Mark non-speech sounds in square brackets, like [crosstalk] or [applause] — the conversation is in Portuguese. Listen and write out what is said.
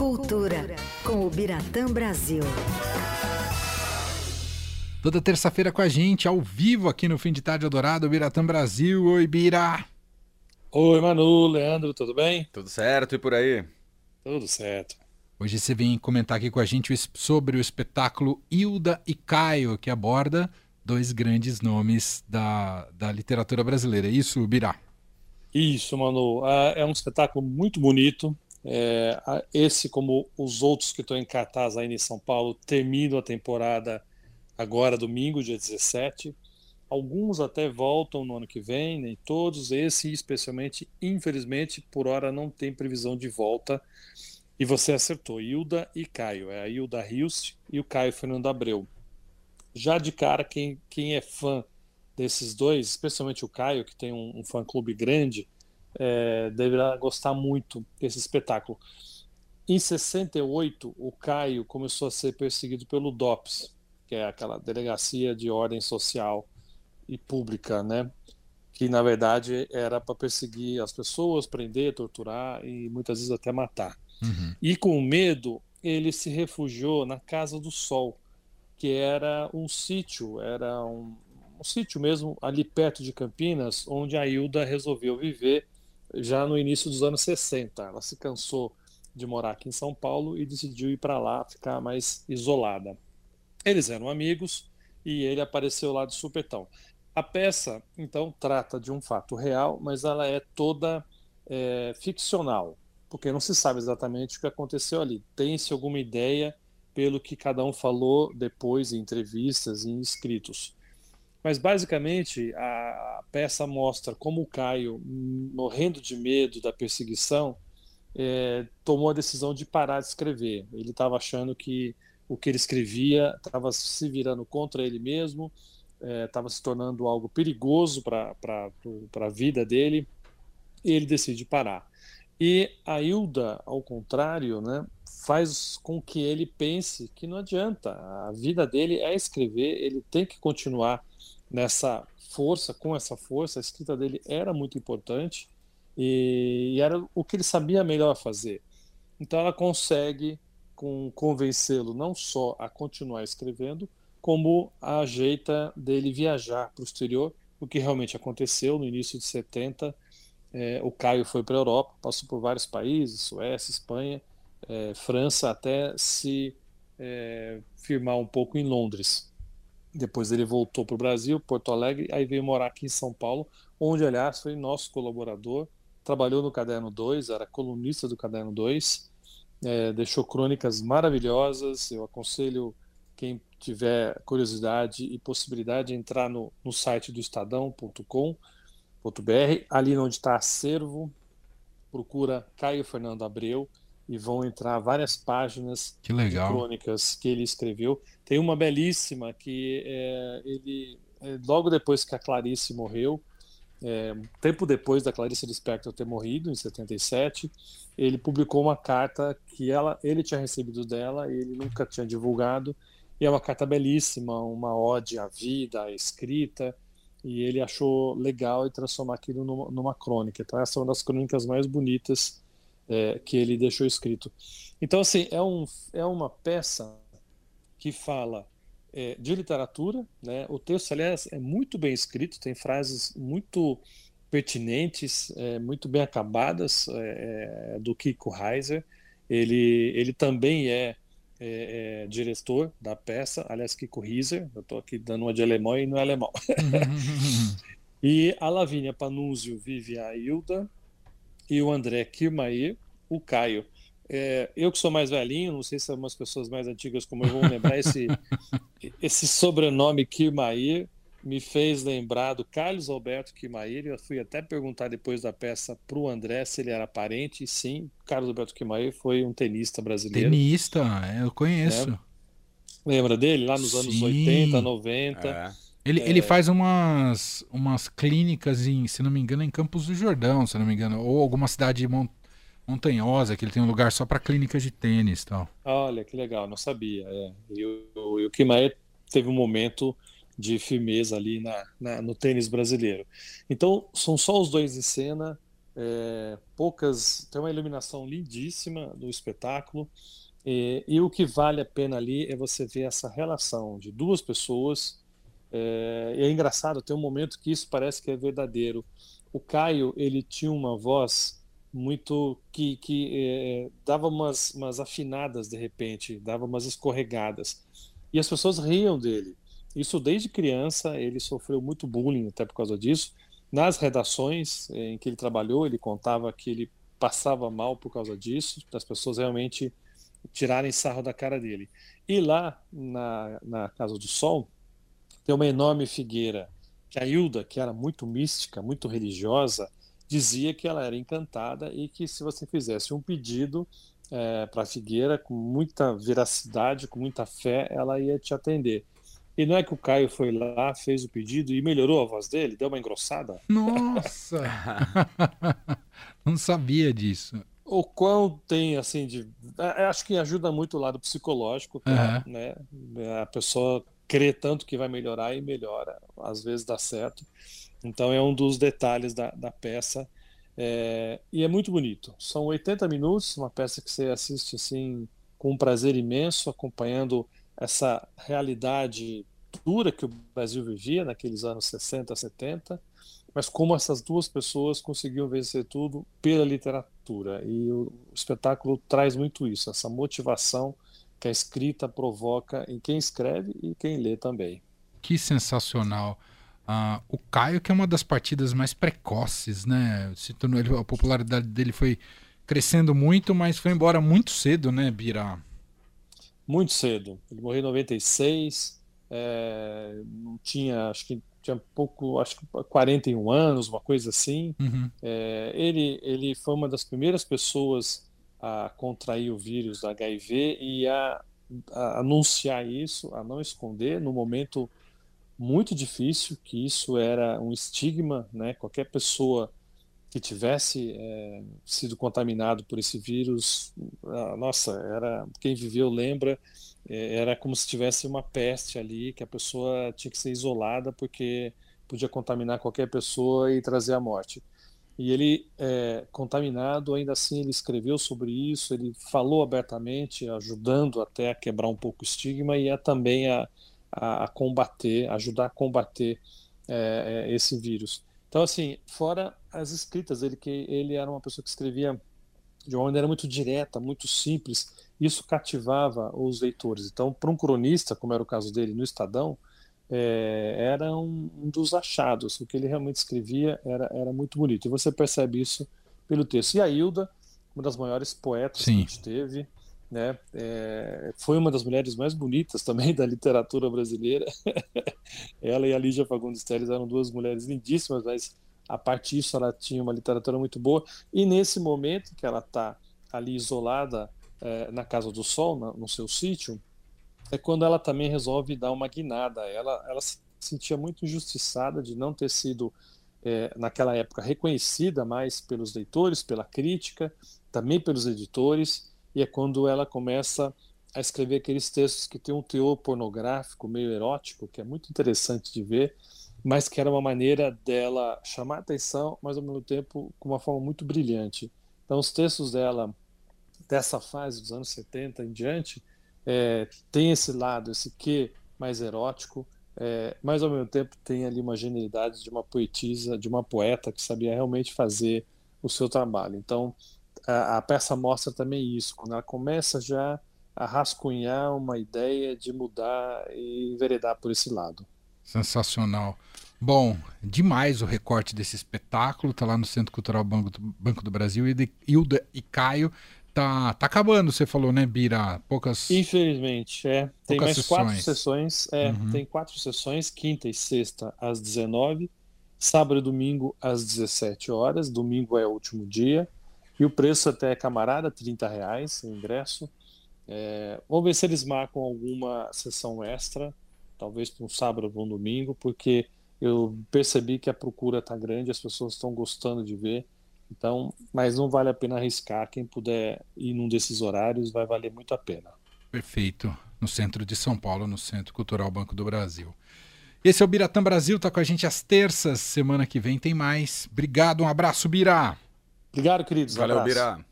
Cultura, com o Biratã Brasil. Toda terça-feira com a gente, ao vivo aqui no Fim de Tarde Adorado, Biratã Brasil. Oi, Bira! Oi, Manu, Leandro, tudo bem? Tudo certo e por aí? Tudo certo. Hoje você vem comentar aqui com a gente sobre o espetáculo Hilda e Caio, que aborda dois grandes nomes da, da literatura brasileira. É isso, Birá? Isso, Manu. Ah, é um espetáculo muito bonito. É, esse, como os outros que estão em cartaz aí em São Paulo, terminam a temporada agora, domingo, dia 17. Alguns até voltam no ano que vem, nem todos. Esse, especialmente, infelizmente, por hora não tem previsão de volta. E você acertou, Hilda e Caio. É a Hilda Rios e o Caio Fernando Abreu. Já de cara, quem, quem é fã desses dois, especialmente o Caio, que tem um, um fã-clube grande, é, deverá gostar muito desse espetáculo. Em 68, o Caio começou a ser perseguido pelo DOPS, que é aquela delegacia de ordem social e pública, né? Que na verdade era para perseguir as pessoas, prender, torturar e muitas vezes até matar. Uhum. E com medo, ele se refugiou na Casa do Sol, que era um sítio, era um, um sítio mesmo ali perto de Campinas, onde a Hilda resolveu viver já no início dos anos 60. Ela se cansou de morar aqui em São Paulo e decidiu ir para lá, ficar mais isolada. Eles eram amigos e ele apareceu lá de supetão. A peça, então, trata de um fato real, mas ela é toda é, ficcional, porque não se sabe exatamente o que aconteceu ali. Tem-se alguma ideia pelo que cada um falou depois em entrevistas e em escritos. Mas basicamente a peça mostra como o Caio, morrendo de medo da perseguição, é, tomou a decisão de parar de escrever. Ele estava achando que o que ele escrevia estava se virando contra ele mesmo, estava é, se tornando algo perigoso para a vida dele, ele decide parar. E a Hilda, ao contrário, né, faz com que ele pense que não adianta, a vida dele é escrever, ele tem que continuar nessa força, com essa força, a escrita dele era muito importante e, e era o que ele sabia melhor fazer. Então ela consegue com convencê-lo não só a continuar escrevendo, como ajeita dele viajar para o exterior, o que realmente aconteceu no início de 70. É, o Caio foi para a Europa, passou por vários países, Suécia, Espanha, é, França, até se é, firmar um pouco em Londres. Depois ele voltou para o Brasil, Porto Alegre, aí veio morar aqui em São Paulo, onde, aliás, foi nosso colaborador, trabalhou no Caderno 2, era colunista do Caderno 2, é, deixou crônicas maravilhosas. Eu aconselho quem tiver curiosidade e possibilidade de entrar no, no site do estadão.com.br, ali onde está acervo, procura Caio Fernando Abreu e vão entrar várias páginas que de crônicas que ele escreveu. Tem uma belíssima que é, ele, é, logo depois que a Clarice morreu, é, tempo depois da Clarice Lispector ter morrido, em 77, ele publicou uma carta que ela, ele tinha recebido dela e ele nunca tinha divulgado. E é uma carta belíssima, uma ode à vida, à escrita, e ele achou legal e transformar aquilo numa, numa crônica. Então, essa é uma das crônicas mais bonitas é, que ele deixou escrito. Então, assim, é, um, é uma peça que fala é, de literatura, né? O texto, aliás, é muito bem escrito, tem frases muito pertinentes, é, muito bem acabadas é, é do Kiko Heiser. Ele, ele também é, é, é, diretor da peça, aliás, Kiko Heiser. Eu estou aqui dando uma de alemão e não é alemão. [laughs] e a Lavínia Panunzio vive a Hilda, e o André Kirmair, o Caio. É, eu que sou mais velhinho, não sei se algumas pessoas mais antigas como eu vão lembrar esse, [laughs] esse sobrenome Kirmair me fez lembrar do Carlos Alberto Kimair. Eu fui até perguntar depois da peça para o André se ele era parente. E sim, Carlos Alberto Kimair foi um tenista brasileiro. Tenista, é, eu conheço. É. Lembra dele? Lá nos sim. anos 80, 90. É. Ele, é... ele faz umas, umas clínicas, em, se não me engano, em Campos do Jordão, se não me engano, ou alguma cidade montanhosa, que ele tem um lugar só para clínicas de tênis tal. Olha, que legal, não sabia. É. E o, o Kimaer teve um momento de firmeza ali na, na, no tênis brasileiro. Então, são só os dois em cena, é, poucas. Tem uma iluminação lindíssima do espetáculo. E, e, o que vale a pena ali é você ver essa relação de duas pessoas. É, e é engraçado, tem um momento que isso parece que é verdadeiro. O Caio, ele tinha uma voz muito que, que é, dava umas, umas afinadas de repente, dava umas escorregadas. E as pessoas riam dele. Isso desde criança, ele sofreu muito bullying até por causa disso. Nas redações em que ele trabalhou, ele contava que ele passava mal por causa disso, das pessoas realmente tirarem sarro da cara dele. E lá na, na Casa do Sol tem uma enorme figueira que a Hilda, que era muito mística, muito religiosa, dizia que ela era encantada e que se você fizesse um pedido é, para a figueira com muita veracidade, com muita fé, ela ia te atender. E não é que o Caio foi lá, fez o pedido e melhorou a voz dele, deu uma engrossada? Nossa! [laughs] não sabia disso o quão tem assim de é, é, acho que ajuda muito o lado psicológico uhum. né a pessoa crê tanto que vai melhorar e melhora às vezes dá certo. Então é um dos detalhes da, da peça. É, e é muito bonito. São 80 minutos uma peça que você assiste assim com um prazer imenso acompanhando essa realidade dura que o Brasil vivia naqueles anos 60 70 mas como essas duas pessoas conseguiam vencer tudo pela literatura. E o espetáculo traz muito isso, essa motivação que a escrita provoca em quem escreve e quem lê também. Que sensacional. Uh, o Caio, que é uma das partidas mais precoces, né? Se tornou, a popularidade dele foi crescendo muito, mas foi embora muito cedo, né, Bira? Muito cedo. Ele morreu em 96, é, não tinha, acho que tinha pouco, acho que 41 anos, uma coisa assim. Uhum. É, ele, ele foi uma das primeiras pessoas a contrair o vírus HIV e a, a, anunciar isso, a não esconder, no momento muito difícil, que isso era um estigma, né? Qualquer pessoa que tivesse é, sido contaminado por esse vírus, nossa, era quem viveu lembra é, era como se tivesse uma peste ali, que a pessoa tinha que ser isolada porque podia contaminar qualquer pessoa e trazer a morte. E ele, é, contaminado, ainda assim ele escreveu sobre isso, ele falou abertamente, ajudando até a quebrar um pouco o estigma e a também a, a, a combater, ajudar a combater é, é esse vírus. Então, assim, fora as escritas, ele que ele era uma pessoa que escrevia de uma maneira muito direta, muito simples, isso cativava os leitores. Então, para um cronista, como era o caso dele no Estadão, é, era um, um, dos achados. O que ele realmente escrevia era, era muito bonito. E você percebe isso pelo texto. E a Hilda, uma das maiores poetas Sim. que a gente teve, né? É, foi uma das mulheres mais bonitas também [laughs] da literatura brasileira. [laughs] ela e a Lígia Fagundes Telles eram duas mulheres lindíssimas, mas a partir disso ela tinha uma literatura muito boa. E nesse momento que ela está ali isolada é, na Casa do Sol, na, no seu sítio, é quando ela também resolve dar uma guinada. Ela, ela se sentia muito injustiçada de não ter sido, é, naquela época, reconhecida mais pelos leitores, pela crítica, também pelos editores, e é quando ela começa a escrever aqueles textos que têm um teor pornográfico, meio erótico, que é muito interessante de ver, mas que era uma maneira dela chamar atenção, mas ao mesmo tempo com uma forma muito brilhante. Então, os textos dela dessa fase dos anos 70 em diante, é, tem esse lado, esse que mais erótico, é, mas ao mesmo tempo tem ali uma genialidade de uma poetisa, de uma poeta que sabia realmente fazer o seu trabalho. Então a, a peça mostra também isso, quando ela começa já a rascunhar uma ideia de mudar e enveredar por esse lado. Sensacional. Bom, demais o recorte desse espetáculo, tá lá no Centro Cultural Banco do, Banco do Brasil, Hilda e Caio tá, tá acabando, você falou, né, Bira? Poucas. Infelizmente, é. Tem mais sessões. quatro sessões. É, uhum. tem quatro sessões, quinta e sexta às 19, sábado e domingo às 17 horas. Domingo é o último dia. E o preço até é camarada, 30 reais o ingresso. É, vamos ver se eles marcam alguma sessão extra, talvez para um sábado ou um domingo, porque eu percebi que a procura está grande, as pessoas estão gostando de ver. Então, mas não vale a pena arriscar. Quem puder ir num desses horários vai valer muito a pena. Perfeito. No centro de São Paulo, no Centro Cultural Banco do Brasil. Esse é o Biratã Brasil, tá com a gente às terças. Semana que vem tem mais. Obrigado, um abraço, Birá. Obrigado, queridos. Valeu, Bira.